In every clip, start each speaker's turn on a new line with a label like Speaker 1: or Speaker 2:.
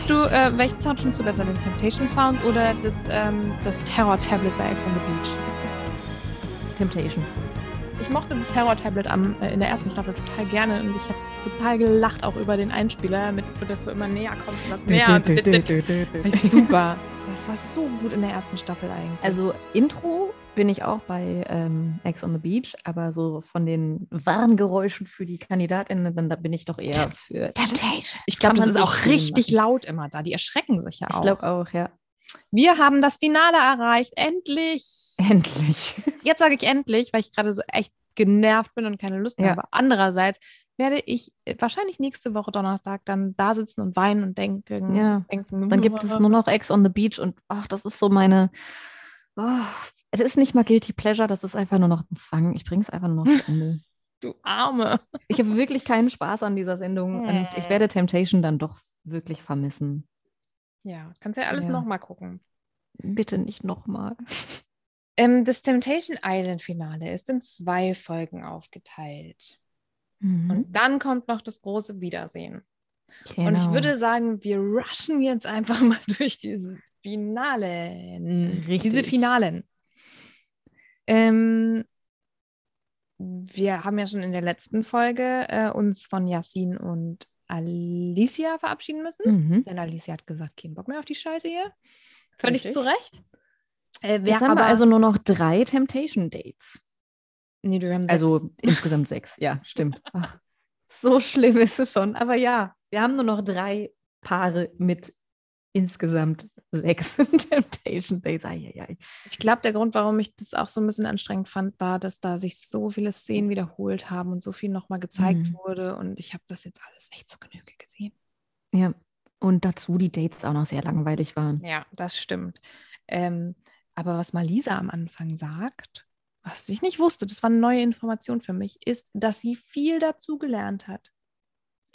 Speaker 1: Findest du, äh, welchen Sound findest du besser, den Temptation Sound oder das, ähm, das Terror Tablet bei Ex on the Beach?
Speaker 2: Temptation.
Speaker 1: Ich mochte das Terror Tablet am, äh, in der ersten Staffel total gerne und ich habe total gelacht auch über den Einspieler, mit wo das so immer näher kommt und das mehr. Super. Das war so gut in der ersten Staffel eigentlich.
Speaker 2: Also Intro bin ich auch bei ähm, Ex on the Beach, aber so von den Warngeräuschen für die KandidatInnen, dann da bin ich doch eher für
Speaker 1: Temptation. Ich glaube, das ist auch richtig laut immer da. Die erschrecken sich ja auch.
Speaker 2: Ich glaube auch, ja.
Speaker 1: Wir haben das Finale erreicht. Endlich.
Speaker 2: Endlich.
Speaker 1: Jetzt sage ich endlich, weil ich gerade so echt genervt bin und keine Lust mehr
Speaker 2: Ja.
Speaker 1: habe. Andererseits werde ich äh, wahrscheinlich nächste Woche Donnerstag dann da sitzen und weinen und denken.
Speaker 2: Ja.
Speaker 1: denken
Speaker 2: Dann gibt es nur noch Ex on the Beach und ach, das ist so meine. Oh, es ist nicht mal Guilty Pleasure, das ist einfach nur noch ein Zwang. Ich bringe es einfach nur noch zu Ende.
Speaker 1: Du Arme.
Speaker 2: Ich habe wirklich keinen Spaß an dieser Sendung und ich werde Temptation dann doch wirklich vermissen.
Speaker 1: Ja, kannst ja alles
Speaker 2: Ja.
Speaker 1: nochmal gucken.
Speaker 2: Bitte nicht nochmal.
Speaker 1: Ähm, das Temptation Island Finale ist in zwei Folgen aufgeteilt.
Speaker 2: Mhm.
Speaker 1: Und dann kommt noch das große Wiedersehen. Und ich
Speaker 2: Genau.
Speaker 1: würde sagen, wir rushen jetzt einfach mal durch dieses Finale. Diese
Speaker 2: Richtig.
Speaker 1: Finalen. Ähm, wir haben ja schon in der letzten Folge äh, uns von Yassin und Alicia verabschieden müssen.
Speaker 2: Mhm.
Speaker 1: Denn Alicia hat gesagt, kein Bock mehr auf die Scheiße hier. Völlig
Speaker 2: Richtig.
Speaker 1: zu Recht. Äh,
Speaker 2: Jetzt haben wir also nur noch drei Temptation Dates.
Speaker 1: nee, wir haben sechs.
Speaker 2: Also insgesamt sechs. Ja, stimmt. Ach, so schlimm ist es schon. Aber ja, wir haben nur noch drei Paare mit insgesamt sechs Temptation Dates. Eieiei.
Speaker 1: Ich glaube, der Grund, warum ich das auch so ein bisschen anstrengend fand, war, dass da sich so viele Szenen wiederholt haben und so viel nochmal gezeigt
Speaker 2: Mhm.
Speaker 1: wurde. Und ich habe das jetzt alles echt zur Genüge gesehen.
Speaker 2: Ja. Und dazu die Dates auch noch sehr langweilig waren.
Speaker 1: Ja, das stimmt. Ähm, aber was Malisa am Anfang sagt, was ich nicht wusste, das war eine neue Information für mich, ist, dass sie viel dazu gelernt hat.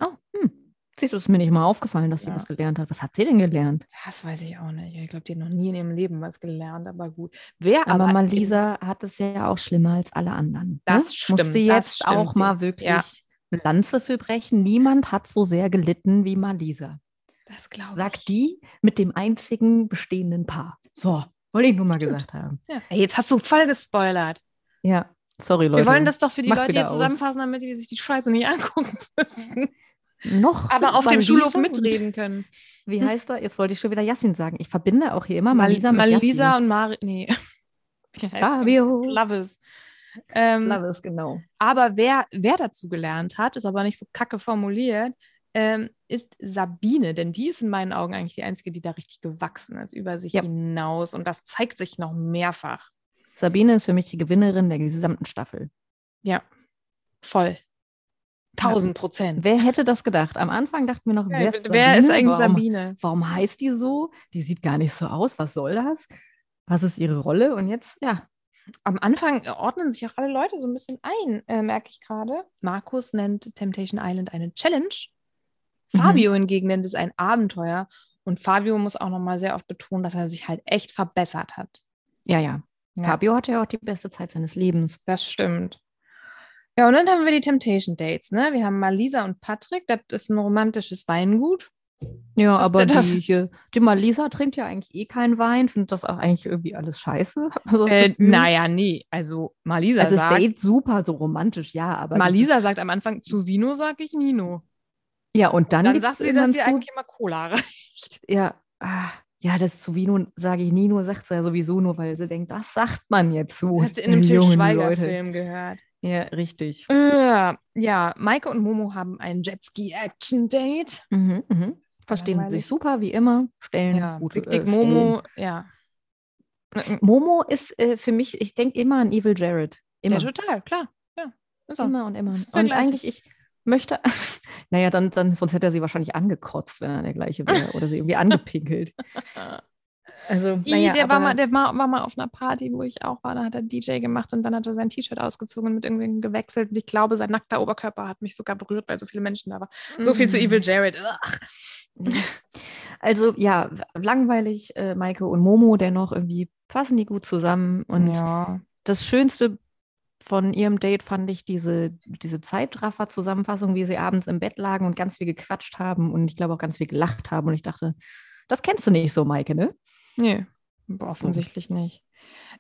Speaker 2: Oh, hm. Siehst du, es ist mir nicht mal aufgefallen, dass sie
Speaker 1: Ja.
Speaker 2: was gelernt hat. Was hat sie denn gelernt?
Speaker 1: Das weiß ich auch nicht. Ich glaube, die hat noch nie in ihrem Leben was gelernt, aber gut. Wer
Speaker 2: Aber,
Speaker 1: aber,
Speaker 2: Malisa hat es ja auch schlimmer als alle anderen.
Speaker 1: Das
Speaker 2: ne?
Speaker 1: stimmt,
Speaker 2: Muss sie jetzt
Speaker 1: stimmt
Speaker 2: auch
Speaker 1: sie.
Speaker 2: mal wirklich
Speaker 1: Ja.
Speaker 2: eine Lanze für brechen. Niemand hat so sehr gelitten wie Malisa.
Speaker 1: das glaube
Speaker 2: Sagt
Speaker 1: ich.
Speaker 2: die mit dem einzigen bestehenden Paar. So, wollte ich nur mal
Speaker 1: Stimmt.
Speaker 2: gesagt haben.
Speaker 1: Ja. Ey, jetzt hast du voll gespoilert.
Speaker 2: Ja, sorry Leute.
Speaker 1: Wir wollen das doch für die
Speaker 2: Macht
Speaker 1: Leute hier zusammenfassen, damit die sich die Scheiße nicht angucken müssen.
Speaker 2: Noch
Speaker 1: Aber
Speaker 2: sind
Speaker 1: auf dem Schulhof mitreden können.
Speaker 2: Wie heißt er? Jetzt wollte ich schon wieder Yassin sagen. Ich verbinde auch hier immer Malisa mit
Speaker 1: Malisa
Speaker 2: Yassin.
Speaker 1: und Mari. Nee.
Speaker 2: Fabio.
Speaker 1: das? Flavis. Ähm,
Speaker 2: Flavis, genau.
Speaker 1: aber wer, wer dazu gelernt hat, ist aber nicht so kacke formuliert, ähm, ist Sabine, denn die ist in meinen Augen eigentlich die einzige, die da richtig gewachsen ist, über sich
Speaker 2: Ja.
Speaker 1: hinaus. Und das zeigt sich noch mehrfach.
Speaker 2: Sabine ist für mich die Gewinnerin der gesamten Staffel.
Speaker 1: Ja, voll. Tausend Prozent.
Speaker 2: Wer hätte das gedacht? Am Anfang dachten wir noch,
Speaker 1: Ja,
Speaker 2: wer ist
Speaker 1: wer ist eigentlich
Speaker 2: warum,
Speaker 1: Sabine?
Speaker 2: Warum heißt die so? Die sieht gar nicht so aus. Was soll das? Was ist ihre Rolle? Und jetzt, ja,
Speaker 1: Am Anfang ordnen sich auch alle Leute so ein bisschen ein, äh, merke ich gerade. Markus nennt Temptation Island eine Challenge.
Speaker 2: Mhm.
Speaker 1: Fabio hingegen nennt es ein Abenteuer. Und Fabio muss auch nochmal sehr oft betonen, dass er sich halt echt verbessert hat.
Speaker 2: ja, ja.
Speaker 1: Ja.
Speaker 2: Fabio hatte ja auch die beste Zeit seines Lebens.
Speaker 1: Das stimmt. Ja, und dann haben wir die Temptation Dates, ne? Wir haben Malisa und Patrick, das ist ein romantisches Weingut.
Speaker 2: Ja,
Speaker 1: Was
Speaker 2: aber die, hier, die Malisa trinkt ja eigentlich eh keinen Wein, findet das auch eigentlich irgendwie alles scheiße. So
Speaker 1: Äh, naja, nee. Also Malisa
Speaker 2: Also das
Speaker 1: sagt,
Speaker 2: Date super, so romantisch, ja, aber.
Speaker 1: Malisa sagt am Anfang, zu Vino sag ich Nino.
Speaker 2: ja, und dann,
Speaker 1: Dann
Speaker 2: gibt
Speaker 1: sagt sie, dass sie eigentlich immer Cola reicht.
Speaker 2: ja, ah, ja, das zu Vino sage ich Nino, sagt sie ja sowieso nur, weil sie denkt, das sagt man jetzt so.
Speaker 1: Hat sie in einem Til
Speaker 2: jungen
Speaker 1: Schweiger-Film gehört.
Speaker 2: Ja, richtig.
Speaker 1: Äh, ja, Maike und Momo haben ein Jetski-Action-Date.
Speaker 2: Mhm, mhm. Verstehen
Speaker 1: Langweilig.
Speaker 2: sich super, wie immer, stellen
Speaker 1: Ja,
Speaker 2: gute
Speaker 1: Big Dick
Speaker 2: äh,
Speaker 1: Momo, ja.
Speaker 2: Momo ist äh, für mich, ich denke immer an Evil Jared. Immer.
Speaker 1: Ja, total, klar. Ja, auch.
Speaker 2: Immer und immer. Und eigentlich, ich möchte, naja, dann, dann, sonst hätte er sie wahrscheinlich angekotzt, wenn er der gleiche wäre oder sie irgendwie angepinkelt. Also,
Speaker 1: I,
Speaker 2: naja,
Speaker 1: der war mal, der war, war mal auf einer Party, wo ich auch war. Da hat er DJ gemacht und dann hat er sein T-Shirt ausgezogen und mit irgendwem gewechselt. Und ich glaube, sein nackter Oberkörper hat mich sogar berührt, weil so viele Menschen da waren. So viel zu
Speaker 2: Mhm.
Speaker 1: Evil Jared. Ugh.
Speaker 2: Also ja, langweilig, äh, Maike und Momo, dennoch irgendwie passen die gut zusammen. Und
Speaker 1: ja.
Speaker 2: das Schönste von ihrem Date fand ich diese, diese Zeitraffer-Zusammenfassung, wie sie abends im Bett lagen und ganz viel gequatscht haben und ich glaube auch ganz viel gelacht haben. Und ich dachte, das kennst du nicht so, Maike, ne?
Speaker 1: Nee, offensichtlich nicht.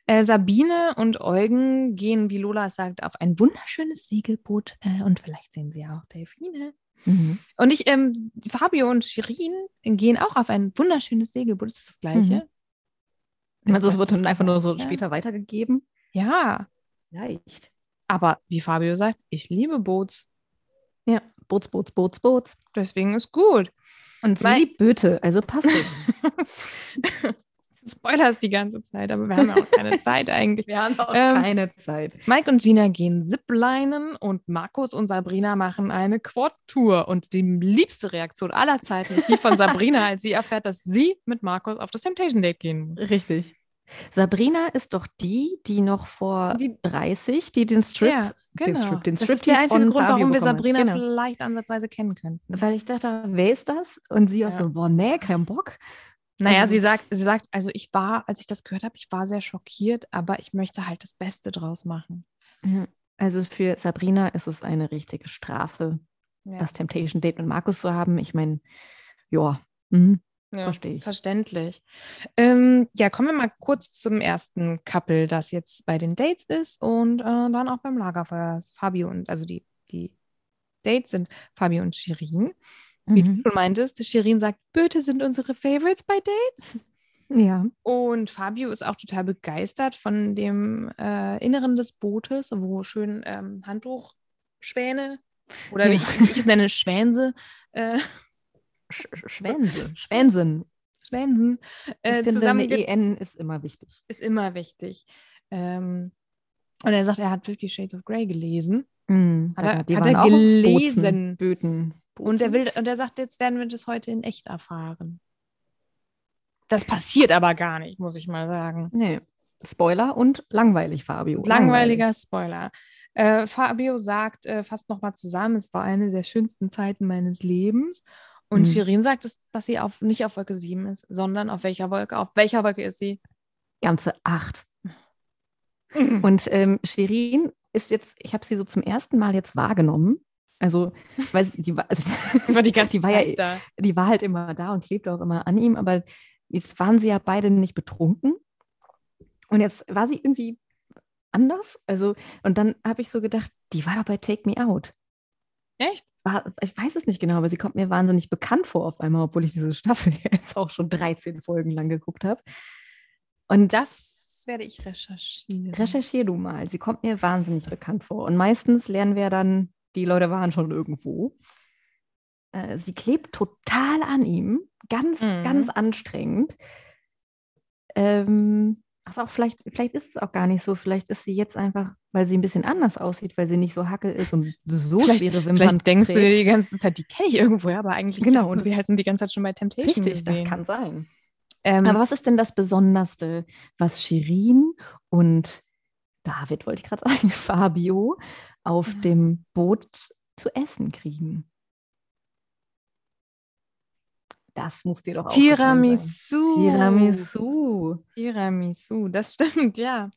Speaker 1: Äh, Sabine und Eugen gehen, wie Lola sagt, auf ein wunderschönes Segelboot äh, und vielleicht sehen sie auch Delfine.
Speaker 2: Mhm.
Speaker 1: Und ich, ähm, Fabio und Shirin gehen auch auf ein wunderschönes Segelboot. Ist das das Gleiche? Ist
Speaker 2: Also es
Speaker 1: das
Speaker 2: wird dann einfach nur so später weitergegeben.
Speaker 1: Ja,
Speaker 2: Leicht.
Speaker 1: aber wie Fabio sagt, ich liebe Boots.
Speaker 2: Ja, Boots, Boots, Boots, Boots.
Speaker 1: Deswegen ist gut.
Speaker 2: Und sie liebt Böte, also passt es.
Speaker 1: Spoilers die ganze Zeit, aber wir haben ja auch keine Zeit eigentlich.
Speaker 2: Wir haben auch
Speaker 1: Ähm,
Speaker 2: keine Zeit.
Speaker 1: Mike und Gina gehen Ziplinen und Markus und Sabrina machen eine Quad-Tour. Und die liebste Reaktion aller Zeiten ist die von Sabrina, als sie erfährt, dass sie mit Markus auf das Temptation Date gehen muss.
Speaker 2: Richtig. Sabrina ist doch die, die noch vor
Speaker 1: Die-
Speaker 2: 30, die den Strip,
Speaker 1: ja, genau.
Speaker 2: Strip- den
Speaker 1: das ist der einzige Grund, warum wir. Sabrina
Speaker 2: Genau.
Speaker 1: vielleicht ansatzweise kennen könnten.
Speaker 2: weil ich dachte, wer ist das? Und sie auch
Speaker 1: Ja.
Speaker 2: so, boah, nee, kein Bock.
Speaker 1: Naja,
Speaker 2: Also-
Speaker 1: sie sagt, sie sagt, also ich war, als ich das gehört habe, ich war sehr schockiert, aber ich möchte halt das Beste draus machen.
Speaker 2: Also für Sabrina ist es eine richtige Strafe,
Speaker 1: Ja.
Speaker 2: das Temptation Date mit Markus zu haben. Ich meine, ja, mhm,
Speaker 1: Ja,
Speaker 2: verstehe ich.
Speaker 1: Verständlich. Ähm, ja, kommen wir mal kurz zum ersten Couple, das jetzt bei den Dates ist und äh, dann auch beim Lagerfeuer. Fabio und, also die, die Dates sind Fabio und Shirin. Wie
Speaker 2: Mhm.
Speaker 1: du schon meintest, Shirin sagt, Böte sind unsere Favorites bei Dates.
Speaker 2: Ja.
Speaker 1: Und Fabio ist auch total begeistert von dem äh, Inneren des Bootes, wo schön ähm, Handtuchschwäne oder wie
Speaker 2: Ja.
Speaker 1: ich, ich es nenne, Schwänse, äh,
Speaker 2: Sch Sch- Schwänse. Schwänsen.
Speaker 1: Schwänsen äh,
Speaker 2: ich finde, eine EN ist immer wichtig.
Speaker 1: ist immer wichtig. Ähm, und er sagt, er hat Fifty Shades of Grey gelesen.
Speaker 2: Mhm,
Speaker 1: Hat er-
Speaker 2: die
Speaker 1: hat er gelesen?
Speaker 2: Böten.
Speaker 1: Und er will, und er sagt, jetzt werden wir das heute in echt erfahren. Das passiert aber gar nicht, muss ich mal sagen.
Speaker 2: Nee. Spoiler und langweilig, Fabio.
Speaker 1: Langweiliger Spoiler. Äh, Fabio sagt, äh, fasst nochmal zusammen, es war eine der schönsten Zeiten meines Lebens. Und
Speaker 2: Mhm.
Speaker 1: Shirin sagt, es, dass sie auf, nicht auf Wolke 7 ist, sondern auf welcher Wolke? Auf welcher Wolke ist sie?
Speaker 2: Ganze acht. Und ähm, Shirin ist jetzt, ich habe sie so zum ersten Mal jetzt wahrgenommen. Also, weil die, war, also,
Speaker 1: war die
Speaker 2: die war ja,
Speaker 1: da.
Speaker 2: die war halt immer da und klebte auch immer an ihm, aber jetzt waren sie ja beide nicht betrunken. Und jetzt war sie irgendwie anders. Also, und dann habe ich so gedacht, die war doch bei Take Me Out.
Speaker 1: Echt?
Speaker 2: War, ich weiß es nicht genau, aber sie kommt mir wahnsinnig bekannt vor auf einmal, obwohl ich diese Staffel jetzt auch schon 13 Folgen lang geguckt habe. Und
Speaker 1: Das werde ich recherchieren.
Speaker 2: recherchier du mal. Sie kommt mir wahnsinnig bekannt vor. Und meistens lernen wir dann, die Leute waren schon irgendwo. Äh, sie klebt total an ihm. Ganz,
Speaker 1: Mhm.
Speaker 2: ganz anstrengend. Ähm, ach, auch vielleicht, vielleicht ist es auch gar nicht so. Vielleicht ist sie jetzt einfach, weil sie ein bisschen anders aussieht, weil sie nicht so hackel ist und so
Speaker 1: Vielleicht-
Speaker 2: schwere Wimpern
Speaker 1: Vielleicht denkst du dir
Speaker 2: trägt.
Speaker 1: die ganze Zeit, die kenne ich irgendwoher, aber eigentlich
Speaker 2: Genau,
Speaker 1: du sie halt die ganze Zeit schon bei Temptation
Speaker 2: Richtig, das
Speaker 1: gesehen.
Speaker 2: kann sein.
Speaker 1: Ähm,
Speaker 2: Aber was ist denn das Besonderste, was Shirin und David, wollte ich gerade sagen, Fabio auf dem Boot zu essen kriegen? Das muss dir doch auch
Speaker 1: Tiramisu.
Speaker 2: Tiramisu.
Speaker 1: Tiramisu, das stimmt, ja.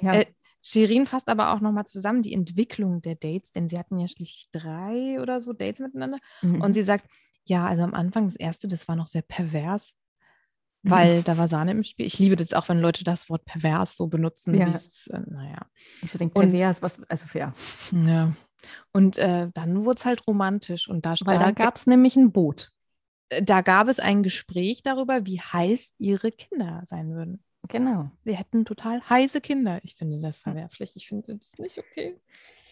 Speaker 2: Ja.
Speaker 1: Äh, Shirin fasst aber auch nochmal zusammen die Entwicklung der Dates, denn sie hatten ja schließlich drei oder so Dates miteinander.
Speaker 2: Mhm.
Speaker 1: Und sie sagt, ja, also am Anfang das erste, das war noch sehr pervers, weil da war Sahne im Spiel. Ich liebe das auch, wenn Leute das Wort pervers so benutzen.
Speaker 2: Ja.
Speaker 1: Äh, naja.
Speaker 2: ich so denke,
Speaker 1: und-
Speaker 2: pervers, was, also fair.
Speaker 1: Ja. Und äh, dann wurde es halt romantisch und da,
Speaker 2: Weil da gab es nämlich ein Boot.
Speaker 1: Da gab es ein Gespräch darüber, wie heiß ihre Kinder sein würden.
Speaker 2: Genau.
Speaker 1: Wir hätten total heiße Kinder. Ich finde das verwerflich. Ich finde das nicht okay.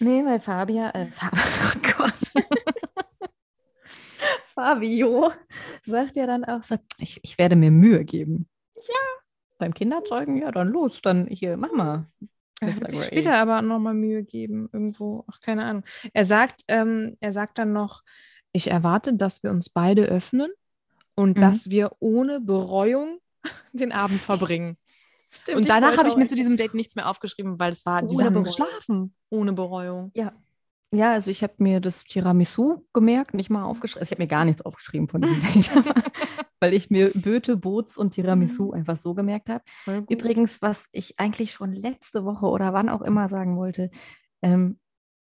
Speaker 2: Nee, weil Fabia, äh, Fa oh. Fabio sagt ja dann auch so, ich, ich werde mir Mühe geben. Ja. Beim Kinderzeugen, ja, dann los, dann hier, mach mal.
Speaker 1: Er wird sich später aber nochmal Mühe geben, irgendwo. Ach, keine Ahnung. Er sagt, ähm, er sagt dann noch, ich erwarte, dass wir uns beide öffnen und
Speaker 2: Mhm.
Speaker 1: dass wir ohne Bereuung den Abend verbringen.
Speaker 2: Stimmt,
Speaker 1: Und danach habe ich mir zu diesem Date nichts mehr aufgeschrieben, weil es war, die
Speaker 2: Ohne
Speaker 1: haben
Speaker 2: Bereuung.
Speaker 1: geschlafen. Ohne Bereuung.
Speaker 2: Ja. Ja, also ich habe mir das Tiramisu gemerkt, nicht mal aufgeschrieben. Also ich habe mir gar nichts aufgeschrieben von diesem Date, weil ich mir Böte, Boots und Tiramisu einfach so gemerkt habe. Übrigens, was ich eigentlich schon letzte Woche oder wann auch immer sagen wollte, ähm,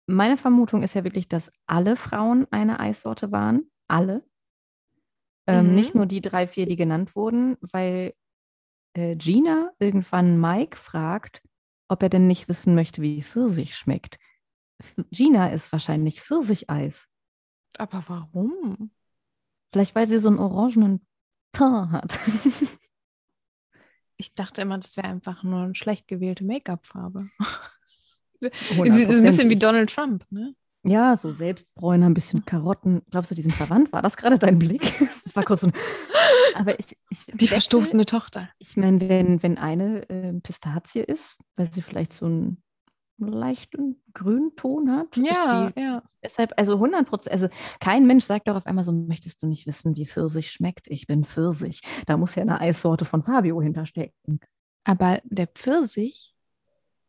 Speaker 2: meine Vermutung ist ja wirklich, dass alle Frauen eine Eissorte waren. Alle. Ähm,
Speaker 1: Mhm.
Speaker 2: Nicht nur die drei, vier, die genannt wurden, weil äh, Gina irgendwann Mike fragt, ob er denn nicht wissen möchte, wie Pfirsich schmeckt. Gina ist wahrscheinlich Pfirsicheis.
Speaker 1: Aber warum?
Speaker 2: Vielleicht, weil sie so einen orangenen Teint hat.
Speaker 1: Ich dachte immer, das wäre einfach nur eine schlecht gewählte Make-up-Farbe. Ein bisschen wie Donald Trump, ne?
Speaker 2: Ja, so Selbstbräuner, ein bisschen Karotten. Glaubst du, die sind verwandt? War das gerade dein Blick? Das war kurz so ein. Aber ich. ich
Speaker 1: Die verstoßene Tochter.
Speaker 2: Ich meine, wenn, wenn eine äh, Pistazie ist, weil sie vielleicht so einen leichten grünen Ton hat.
Speaker 1: Ja,
Speaker 2: sie
Speaker 1: ja.
Speaker 2: Deshalb, also 100 Prozent, also kein Mensch sagt doch auf einmal so, möchtest du nicht wissen, wie Pfirsich schmeckt? Ich bin Pfirsich. Da muss ja eine Eissorte von Fabio hinterstecken.
Speaker 1: Aber der Pfirsich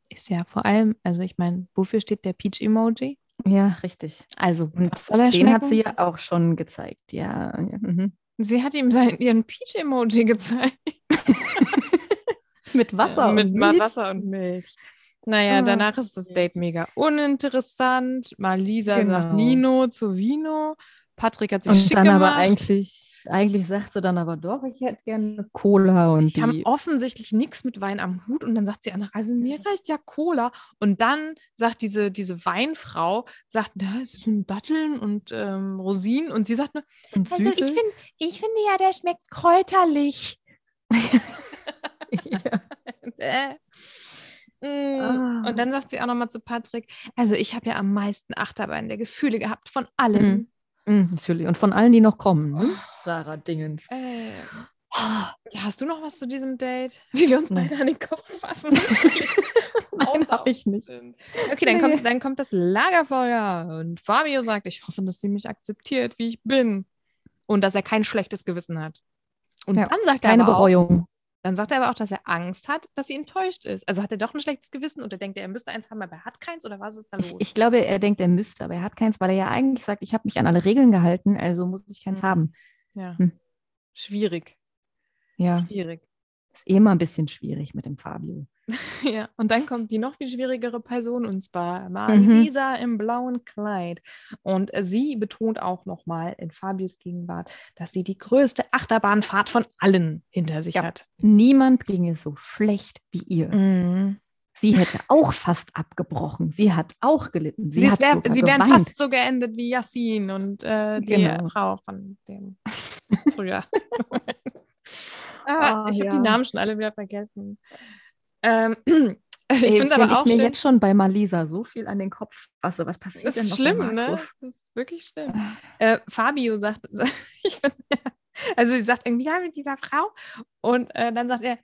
Speaker 1: ist ja vor allem, also ich meine, wofür steht der Peach-Emoji?
Speaker 2: Ja, richtig.
Speaker 1: Also,
Speaker 2: Und
Speaker 1: was soll er
Speaker 2: den hat
Speaker 1: schmecken?
Speaker 2: sie ja auch schon gezeigt. Ja, ja. Mhm.
Speaker 1: Sie hat ihm sein, ihren Peach-Emoji gezeigt.
Speaker 2: Mit Wasser
Speaker 1: Äh, Mit
Speaker 2: Milch.
Speaker 1: Wasser und Milch. Naja,
Speaker 2: Ah,
Speaker 1: danach ist das Date mega uninteressant. Malisa sagt
Speaker 2: Genau.
Speaker 1: Nino zu Vino. Patrick hat sich
Speaker 2: Und
Speaker 1: schick
Speaker 2: dann
Speaker 1: gemacht.
Speaker 2: aber eigentlich, eigentlich sagt sie dann aber doch, ich hätte gerne Cola und
Speaker 1: Die haben offensichtlich nichts mit Wein am Hut und dann sagt sie Anna, also mir reicht ja Cola. Und dann sagt diese, diese Weinfrau, sagt, da es sind Datteln und ähm, Rosinen und sie sagt nur,
Speaker 2: Und
Speaker 1: also
Speaker 2: Süße.
Speaker 1: ich, find, ich finde ja, der schmeckt kräuterlich.
Speaker 2: ja.
Speaker 1: Mm.
Speaker 2: Ah.
Speaker 1: Und dann sagt sie auch nochmal zu Patrick, also ich habe ja am meisten Achterbahn der Gefühle gehabt von allen.
Speaker 2: Mhm, natürlich. Und von allen, die noch kommen, ne? Sarah Dingens.
Speaker 1: Äh, ja, hast du noch was zu diesem Date? Wie wir uns
Speaker 2: Nein.
Speaker 1: beide an den Kopf fassen.
Speaker 2: Nein, habe ich nicht.
Speaker 1: sind. Okay, dann,
Speaker 2: Nee.
Speaker 1: kommt, dann kommt das Lagerfeuer und Fabio sagt, ich hoffe, dass sie mich akzeptiert, wie ich bin. Und dass er kein schlechtes Gewissen hat. Und
Speaker 2: Ja,
Speaker 1: dann sagt er
Speaker 2: Keine
Speaker 1: aber auch,
Speaker 2: Bereuung.
Speaker 1: Dann sagt er aber auch, dass er Angst hat, dass sie enttäuscht ist. Also hat er doch ein schlechtes Gewissen oder denkt er, er müsste eins haben, aber er hat keins oder was ist da los?
Speaker 2: Ich, ich glaube, er denkt, er müsste, aber er hat keins, weil er ja eigentlich sagt, ich habe mich an alle Regeln gehalten, also muss ich keins
Speaker 1: Mhm.
Speaker 2: haben.
Speaker 1: ja.
Speaker 2: Hm.
Speaker 1: Schwierig,
Speaker 2: Ja,
Speaker 1: schwierig.
Speaker 2: ist eh immer ein bisschen schwierig mit dem Fabio.
Speaker 1: Ja, und dann kommt die noch viel schwierigere Person und zwar
Speaker 2: Mhm.
Speaker 1: Marisa im blauen Kleid. Und sie betont auch nochmal in Fabius Gegenwart, dass sie die größte Achterbahnfahrt von allen hinter sich
Speaker 2: Ja.
Speaker 1: hat.
Speaker 2: Niemand ging es so schlecht wie ihr.
Speaker 1: Mhm.
Speaker 2: Sie hätte auch fast abgebrochen. Sie hat auch gelitten. Sie,
Speaker 1: Sie,
Speaker 2: hat
Speaker 1: wär, sie wären
Speaker 2: geweint.
Speaker 1: fast so geendet wie Yassin und äh, die
Speaker 2: Genau.
Speaker 1: Frau von dem früher. ah,
Speaker 2: Ah,
Speaker 1: ich habe
Speaker 2: ja.
Speaker 1: die Namen schon alle wieder vergessen. Ähm, ich finde aber auch
Speaker 2: ich mir jetzt schon bei Malisa so viel an den Kopf fasse, was passiert
Speaker 1: Das
Speaker 2: denn
Speaker 1: ist
Speaker 2: noch
Speaker 1: schlimm, ne? Das ist wirklich schlimm. Äh, Fabio sagt, ich find, also sie sagt irgendwie, ja, mit dieser Frau. Und äh, dann sagt er,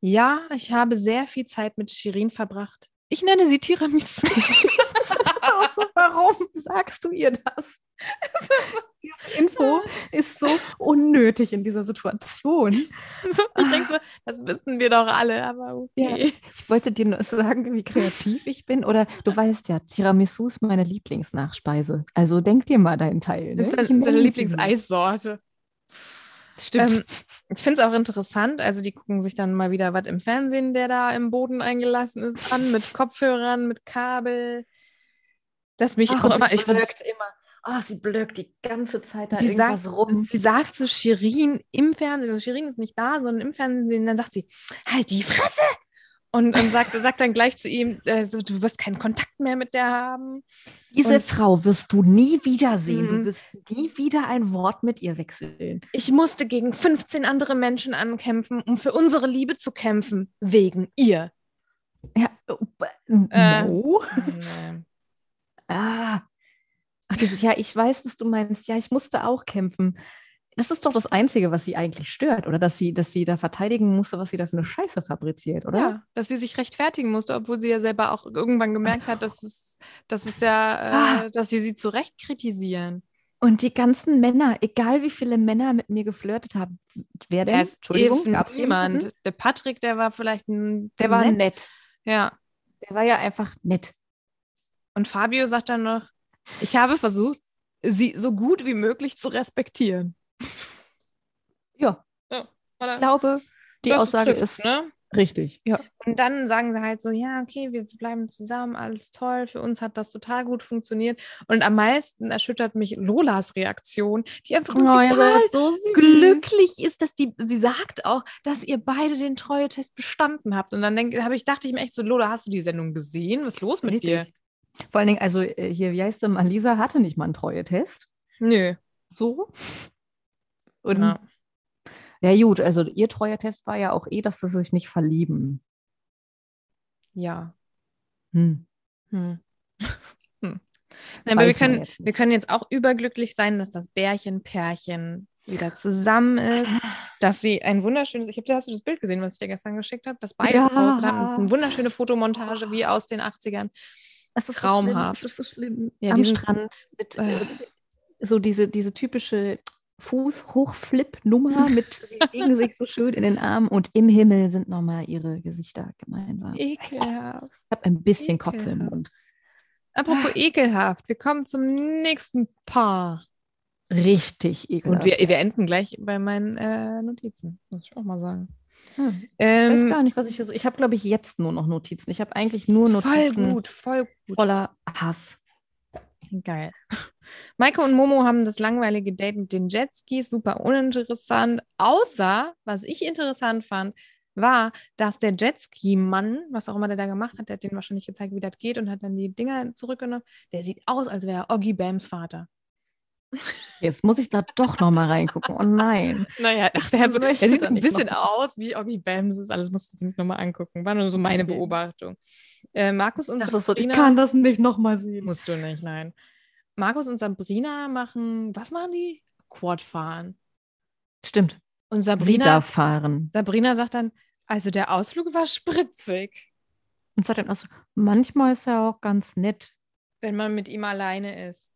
Speaker 1: ja, ich habe sehr viel Zeit mit Shirin verbracht. Ich nenne sie Tiramisu.
Speaker 2: So, warum sagst du ihr das? Diese Info ist so unnötig in dieser Situation.
Speaker 1: Ich denke so, das wissen wir doch alle, aber
Speaker 2: Ja,
Speaker 1: okay.
Speaker 2: ich wollte dir nur sagen, wie kreativ ich bin. Oder du weißt ja, Tiramisu ist meine Lieblingsnachspeise. Also denk dir mal deinen Teil. Ne?
Speaker 1: Das ist seine
Speaker 2: nenne sie
Speaker 1: Lieblingseissorte.
Speaker 2: so. Stimmt.
Speaker 1: Ähm, Ich finde es auch interessant, also die gucken sich dann mal wieder was im Fernsehen, der da im Boden eingelassen ist, an, mit Kopfhörern, mit Kabel. Das mich
Speaker 2: Ach,
Speaker 1: auch immer, ich
Speaker 2: immer. Ah, sie blökt die ganze Zeit da
Speaker 1: Sie
Speaker 2: irgendwas
Speaker 1: sagt,
Speaker 2: rum.
Speaker 1: sie sagt zu Shirin im Fernsehen, also Shirin ist nicht da, sondern im Fernsehen, dann sagt sie, halt die Fresse! Und, und sagt, sagt dann gleich zu ihm, äh, so, du wirst keinen Kontakt mehr mit der haben.
Speaker 2: Diese
Speaker 1: und-
Speaker 2: Frau wirst du nie wiedersehen.
Speaker 1: Mhm.
Speaker 2: Du wirst nie wieder ein Wort mit ihr wechseln.
Speaker 1: Ich musste gegen 15 andere Menschen ankämpfen, um für unsere Liebe zu kämpfen, wegen ihr.
Speaker 2: Ja,
Speaker 1: Äh.
Speaker 2: no. Ah. Ach, dieses, ja, ich weiß, was du meinst. Ja, ich musste auch kämpfen. Das ist doch das Einzige, was sie eigentlich stört, oder? Dass sie, dass sie da verteidigen musste, was sie da für eine Scheiße fabriziert, oder?
Speaker 1: Ja, dass sie sich rechtfertigen musste, obwohl sie ja selber auch irgendwann gemerkt hat, dass es, dass es ja,
Speaker 2: Ah.
Speaker 1: äh, dass sie sie zu Recht kritisieren.
Speaker 2: Und die ganzen Männer, egal wie viele Männer mit mir geflirtet haben, wer denn?
Speaker 1: Er ist
Speaker 2: Entschuldigung, gab es jemanden?
Speaker 1: Der Patrick, der war vielleicht ein
Speaker 2: Der war nett.
Speaker 1: Ja.
Speaker 2: Der war ja einfach nett.
Speaker 1: Und Fabio sagt dann noch, ich habe versucht, sie so gut wie möglich zu respektieren.
Speaker 2: Ja, ich glaube, die
Speaker 1: Das
Speaker 2: Aussage
Speaker 1: trifft's,
Speaker 2: ist
Speaker 1: ne?
Speaker 2: richtig. Ja.
Speaker 1: Und dann sagen sie halt so, ja, okay, wir bleiben zusammen, alles toll, für uns hat das total gut funktioniert. Und am meisten erschüttert mich Lolas Reaktion, die einfach nur
Speaker 2: Oh, ja,
Speaker 1: total
Speaker 2: ist so
Speaker 1: glücklich ist, dass die, sie sagt auch, dass ihr beide den Treue-Test bestanden habt. Und dann denk, hab ich, dachte ich mir echt so, Lola, hast du die Sendung gesehen? Was ist los mit dir?
Speaker 2: Vor allen Dingen, also äh, hier, wie heißt denn, Alisa hatte nicht mal einen Treue-Test.
Speaker 1: Nö.
Speaker 2: So. Und
Speaker 1: Ja.
Speaker 2: ja. gut, also ihr Treue-Test war ja auch eh, dass sie sich nicht verlieben.
Speaker 1: ja.
Speaker 2: Hm.
Speaker 1: Hm. hm. Nein, aber wir können,
Speaker 2: jetzt
Speaker 1: wir können jetzt auch überglücklich sein, dass das Bärchen, Pärchen wieder zusammen ist, dass sie ein wunderschönes, ich habe, hast du das Bild gesehen, was ich dir gestern geschickt habe, dass beide
Speaker 2: Ja.
Speaker 1: gepostet haben, eine wunderschöne Fotomontage wie aus den 80ern.
Speaker 2: Das ist
Speaker 1: Traumhaft.
Speaker 2: So schlimm, ist so schlimm.
Speaker 1: Ja,
Speaker 2: Am
Speaker 1: diesen-
Speaker 2: Strand mit
Speaker 1: Äh.
Speaker 2: äh, so diese, diese typische Fuß-Hochflip-Nummer mit, sie legen sich so schön in den Arm und im Himmel sind nochmal ihre Gesichter gemeinsam. Ich
Speaker 1: Ekelhaft.
Speaker 2: habe ein bisschen Kotze im
Speaker 1: Ekelhaft.
Speaker 2: Mund.
Speaker 1: Apropos ekelhaft, wir kommen zum nächsten Paar.
Speaker 2: Richtig ekelhaft.
Speaker 1: Und wir, wir enden gleich bei meinen äh, Notizen, muss ich auch mal sagen.
Speaker 2: Hm. Ich
Speaker 1: Ähm,
Speaker 2: weiß gar nicht, was ich hier so. Ich habe, glaube ich, jetzt nur noch Notizen. Ich habe eigentlich nur
Speaker 1: voll
Speaker 2: Notizen
Speaker 1: gut, voll gut.
Speaker 2: voller Hass.
Speaker 1: Geil. Maike und Momo haben das langweilige Date mit den Jetskis, super uninteressant. Außer, was ich interessant fand, war, dass der Jetski-Mann, was auch immer der da gemacht hat, der hat denen wahrscheinlich gezeigt, wie das geht und hat dann die Dinger zurückgenommen. Der sieht aus, als wäre er Oggy Bams Vater.
Speaker 2: Jetzt muss ich da doch noch mal reingucken. Oh nein.
Speaker 1: Naja,
Speaker 2: Ich
Speaker 1: der, so, der sieht ein bisschen aus wie Oggy Bams. Das alles musst du dir nicht nochmal angucken. War nur so meine. Beobachtung. Äh, Markus und
Speaker 2: Das ist so, ich
Speaker 1: Sabrina-
Speaker 2: kann das nicht noch mal sehen.
Speaker 1: Musst du nicht, nein. Markus und Sabrina machen, was machen die? Quad fahren.
Speaker 2: Stimmt.
Speaker 1: Und
Speaker 2: Sie
Speaker 1: Sabrina,
Speaker 2: darf fahren.
Speaker 1: Sabrina sagt dann, also der Ausflug war spritzig,
Speaker 2: Und sagt dann auch so, manchmal ist er auch ganz nett.
Speaker 1: wenn man mit ihm alleine ist.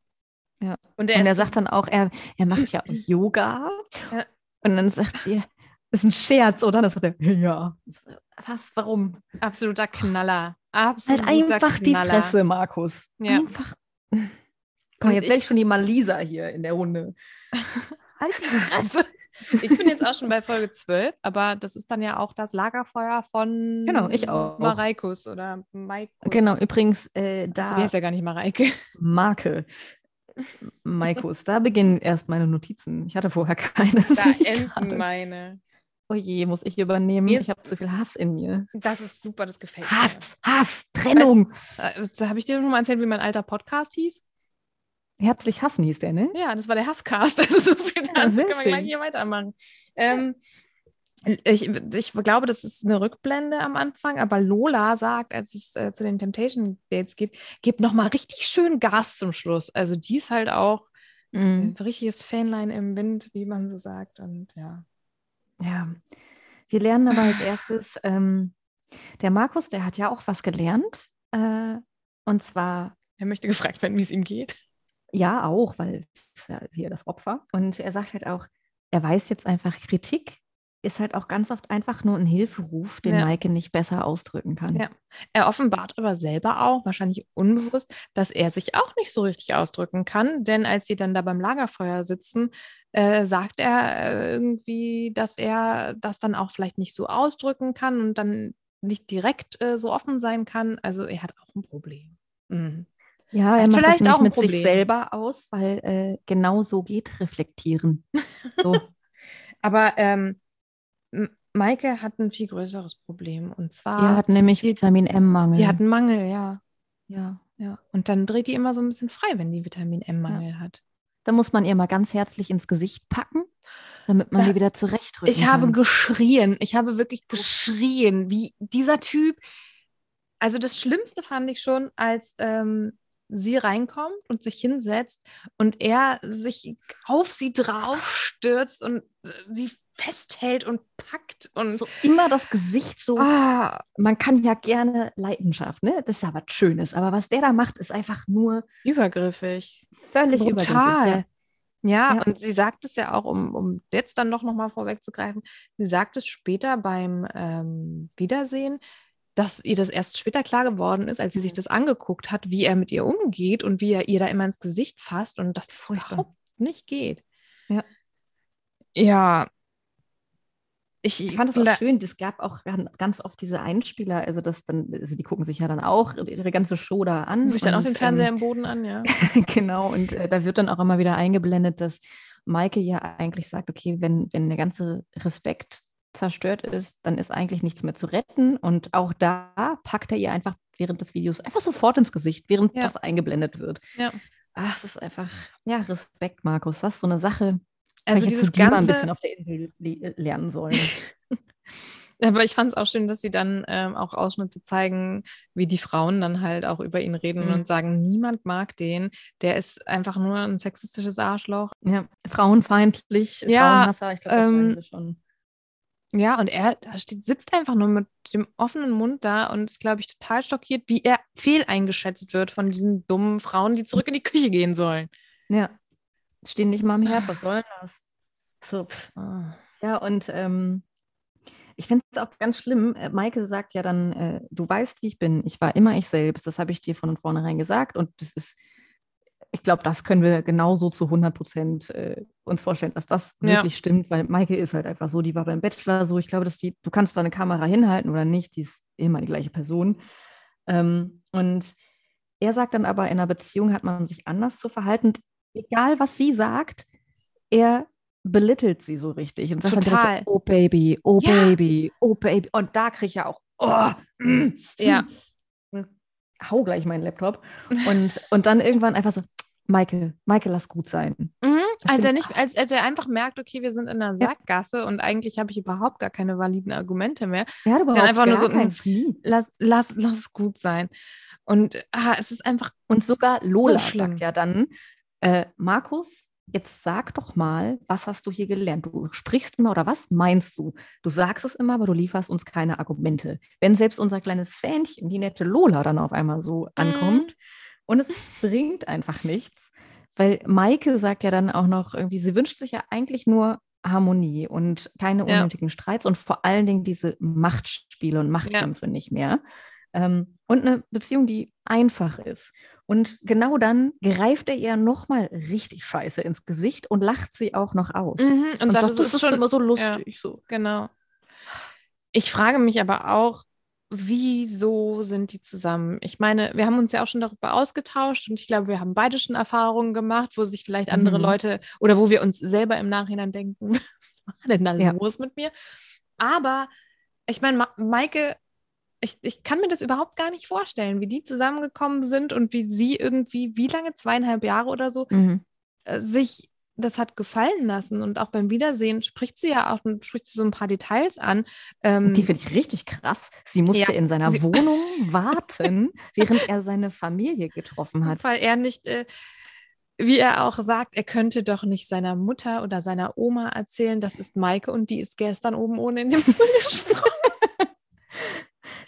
Speaker 2: Ja.
Speaker 1: Und er,
Speaker 2: Und er sagt dann auch, er, er macht ja auch Yoga.
Speaker 1: Ja.
Speaker 2: Und dann sagt sie, ist ein Scherz, oder? Dann sagt er, ja. Was, warum?
Speaker 1: absoluter Knaller.
Speaker 2: Halt
Speaker 1: Absoluter
Speaker 2: einfach die
Speaker 1: Knaller.
Speaker 2: Fresse, Markus.
Speaker 1: Ja.
Speaker 2: Einfach. Komm,
Speaker 1: Und
Speaker 2: jetzt werde ich schon die Malisa hier in der Runde. halt die Fresse.
Speaker 1: Ich bin jetzt auch schon bei Folge 12, aber das ist dann ja auch das Lagerfeuer von
Speaker 2: Genau, ich auch.
Speaker 1: Mareikus oder Maikus.
Speaker 2: Genau, übrigens, äh,
Speaker 1: Also,
Speaker 2: da
Speaker 1: die heißt ja gar nicht Mareike.
Speaker 2: Marke. Maikus, da beginnen erst meine Notizen. Ich hatte vorher keine.
Speaker 1: Da enden meine.
Speaker 2: Oh je, muss ich übernehmen?
Speaker 1: Mir
Speaker 2: Ich habe zu viel Hass in mir.
Speaker 1: Das ist super, das gefällt mir.
Speaker 2: Hass, Hass, Trennung.
Speaker 1: Äh, Da habe ich dir schon mal erzählt, wie mein alter Podcast hieß.
Speaker 2: Herzlich hassen hieß der, ne?
Speaker 1: Ja, das war der Hasscast. Also so viel
Speaker 2: Ja, sehr
Speaker 1: können wir gleich hier weitermachen. Ähm, ich, ich glaube, das ist eine Rückblende am Anfang, aber Lola sagt, als es äh, zu den Temptation Dates geht, gebt nochmal richtig schön Gas zum Schluss. Also die ist halt auch
Speaker 2: Mhm.
Speaker 1: ein richtiges Fähnlein im Wind, wie man so sagt. Und ja.
Speaker 2: Ja. Wir lernen aber als erstes, ähm, der Markus, der hat ja auch was gelernt. Äh, und zwar
Speaker 1: Er möchte gefragt werden, wie es ihm geht.
Speaker 2: Ja, auch, weil ist ja hier das Opfer. Und er sagt halt auch, er weiß jetzt einfach, Kritik ist halt auch ganz oft einfach nur ein Hilferuf, den
Speaker 1: Ja.
Speaker 2: Maike nicht besser ausdrücken kann.
Speaker 1: Ja. Er offenbart aber selber auch, wahrscheinlich unbewusst, dass er sich auch nicht so richtig ausdrücken kann. Denn als sie dann da beim Lagerfeuer sitzen, äh, sagt er äh, irgendwie, dass er das dann auch vielleicht nicht so ausdrücken kann und dann nicht direkt äh, so offen sein kann. Also er hat auch ein Problem. Mhm.
Speaker 2: Ja, er macht das
Speaker 1: vielleicht
Speaker 2: nicht
Speaker 1: auch
Speaker 2: mit sich selber aus, weil äh, genau so geht reflektieren. So.
Speaker 1: Aber ähm, Maike hat ein viel größeres Problem. Und zwar,
Speaker 2: Die hat nämlich Vitamin M-Mangel.
Speaker 1: die hat einen Mangel, ja.
Speaker 2: ja.
Speaker 1: ja. Und dann dreht die immer so ein bisschen frei, wenn die Vitamin M-Mangel hat.
Speaker 2: Da muss man ihr mal ganz herzlich ins Gesicht packen, damit man
Speaker 1: Da-
Speaker 2: die wieder zurechtrücken
Speaker 1: Ich habe
Speaker 2: kann.
Speaker 1: geschrien. Ich habe wirklich geschrien, wie dieser Typ. Also das Schlimmste fand ich schon, als ähm, sie reinkommt und sich hinsetzt und er sich auf sie draufstürzt und äh, sie festhält und packt und
Speaker 2: so immer das Gesicht so.
Speaker 1: ah,
Speaker 2: Man kann ja gerne Leidenschaft, ne? Das ist ja was Schönes. Aber was der da macht, ist einfach nur
Speaker 1: übergriffig.
Speaker 2: völlig
Speaker 1: Brutal.
Speaker 2: übergriffig. Ja.
Speaker 1: Ja,
Speaker 2: Ja.
Speaker 1: und sie sagt es ja auch, um, um jetzt dann doch nochmal vorwegzugreifen, sie sagt es später beim ähm, Wiedersehen, dass ihr das erst später klar geworden ist, als sie sich
Speaker 2: Mhm.
Speaker 1: das angeguckt hat, wie er mit ihr umgeht und wie er ihr da immer ins Gesicht fasst und dass das
Speaker 2: Furchtbar.
Speaker 1: überhaupt nicht geht.
Speaker 2: Ja.
Speaker 1: Ja. Ich,
Speaker 2: Ich fand es
Speaker 1: gla-
Speaker 2: auch schön, es gab auch gan- ganz oft diese Einspieler, also das dann, also die gucken sich ja dann auch ihre ganze Show da an.
Speaker 1: sich dann auch den Fernseher
Speaker 2: ähm,
Speaker 1: im Boden an, ja.
Speaker 2: genau, und äh, da wird dann auch immer wieder eingeblendet, dass Maike ja eigentlich sagt, okay, wenn, wenn der ganze Respekt zerstört ist, dann ist eigentlich nichts mehr zu retten. Und auch da packt er ihr einfach während des Videos einfach sofort ins Gesicht, während
Speaker 1: Ja.
Speaker 2: das eingeblendet wird.
Speaker 1: Ja.
Speaker 2: Ach, es ist einfach, ja, Respekt, Markus. Das ist so eine Sache,
Speaker 1: Also
Speaker 2: vielleicht
Speaker 1: dieses
Speaker 2: mal ein
Speaker 1: ganze,
Speaker 2: bisschen auf der Insel le lernen sollen.
Speaker 1: Aber ich fand es auch schön, dass sie dann ähm, auch Ausschnitte zeigen, wie die Frauen dann halt auch über ihn reden
Speaker 2: Mhm.
Speaker 1: und sagen, niemand mag den, der ist einfach nur ein sexistisches Arschloch.
Speaker 2: Ja, frauenfeindlich,
Speaker 1: Ja,
Speaker 2: Frauenhasser, ich glaube, das
Speaker 1: ähm,
Speaker 2: sie schon.
Speaker 1: Ja, und er steht, sitzt einfach nur mit dem offenen Mund da und ist, glaube ich, total schockiert, wie er fehleingeschätzt wird von diesen dummen Frauen, die zurück in die Küche gehen sollen.
Speaker 2: Ja, stehen nicht mal am Herd, was soll denn das? So, pff. ja, und ähm, ich finde es auch ganz schlimm. äh, Maike sagt ja dann, äh, du weißt, wie ich bin. Ich war immer ich selbst. Das habe ich dir von vornherein gesagt. Und das ist, ich glaube, das können wir genauso zu 100 Prozent äh, uns vorstellen, dass das
Speaker 1: Ja.
Speaker 2: wirklich stimmt, weil Maike ist halt einfach so. Die war beim Bachelor so. Ich glaube, dass die, du kannst da eine Kamera hinhalten oder nicht. Die ist immer die gleiche Person. Ähm, und er sagt dann aber, in einer Beziehung hat man sich anders zu verhalten. Egal, was sie sagt, er belittelt sie so richtig und sagt dann direkt
Speaker 1: Total.
Speaker 2: so, oh Baby, oh
Speaker 1: Ja.
Speaker 2: Baby, oh Baby. Und da kriege ich ja auch, oh, mm,
Speaker 1: Ja.
Speaker 2: hau gleich meinen Laptop. Und, und dann irgendwann einfach so, Maike, Maike, lass gut sein.
Speaker 1: Mhm, als er nicht, als, als er einfach merkt, okay, wir sind in einer
Speaker 2: Ja.
Speaker 1: Sackgasse und eigentlich habe ich überhaupt gar keine validen Argumente mehr.
Speaker 2: Hat überhaupt
Speaker 1: einfach nur so, mm. Lass, lass, lass es gut sein. Und ah, es ist einfach
Speaker 2: Und sogar Lola
Speaker 1: schlimm.
Speaker 2: sagt ja dann, äh, Markus, jetzt sag doch mal, was hast du hier gelernt? Du sprichst immer oder was meinst du? Du sagst es immer, aber du lieferst uns keine Argumente. Wenn selbst unser kleines Fähnchen, die nette Lola, dann auf einmal so ankommt und es bringt einfach nichts, weil Maike sagt ja dann auch noch irgendwie, sie wünscht sich ja eigentlich nur Harmonie und keine
Speaker 1: Ja.
Speaker 2: unnötigen Streits und vor allen Dingen diese Machtspiele und Machtkämpfe nicht mehr. Ähm, und eine Beziehung, die einfach ist. Und genau dann greift er ihr nochmal richtig scheiße ins Gesicht und lacht sie auch noch aus.
Speaker 1: Mhm, und,
Speaker 2: Und
Speaker 1: sagt, das ist schon
Speaker 2: immer so lustig. So.
Speaker 1: Genau. Ich frage mich aber auch, wieso sind die zusammen? Ich meine, wir haben uns ja auch schon darüber ausgetauscht und ich glaube, wir haben beide schon Erfahrungen gemacht, wo sich vielleicht andere
Speaker 2: Mhm.
Speaker 1: Leute oder wo wir uns selber im Nachhinein denken, was war denn da
Speaker 2: Ja.
Speaker 1: los mit mir? Aber ich meine, Ma Maike, ich, ich kann mir das überhaupt gar nicht vorstellen, wie die zusammengekommen sind und wie sie irgendwie, wie lange, zweieinhalb Jahre oder so,
Speaker 2: Mhm.
Speaker 1: äh, sich das hat gefallen lassen. Und auch beim Wiedersehen spricht sie ja auch spricht sie so ein paar Details an. Ähm,
Speaker 2: Die finde ich richtig krass. Sie musste
Speaker 1: Ja,
Speaker 2: in seiner Wohnung warten, während er seine Familie getroffen hat.
Speaker 1: weil er nicht, äh, wie er auch sagt, er könnte doch nicht seiner Mutter oder seiner Oma erzählen, das ist Maike und die ist gestern oben ohne in dem Pool gesprungen.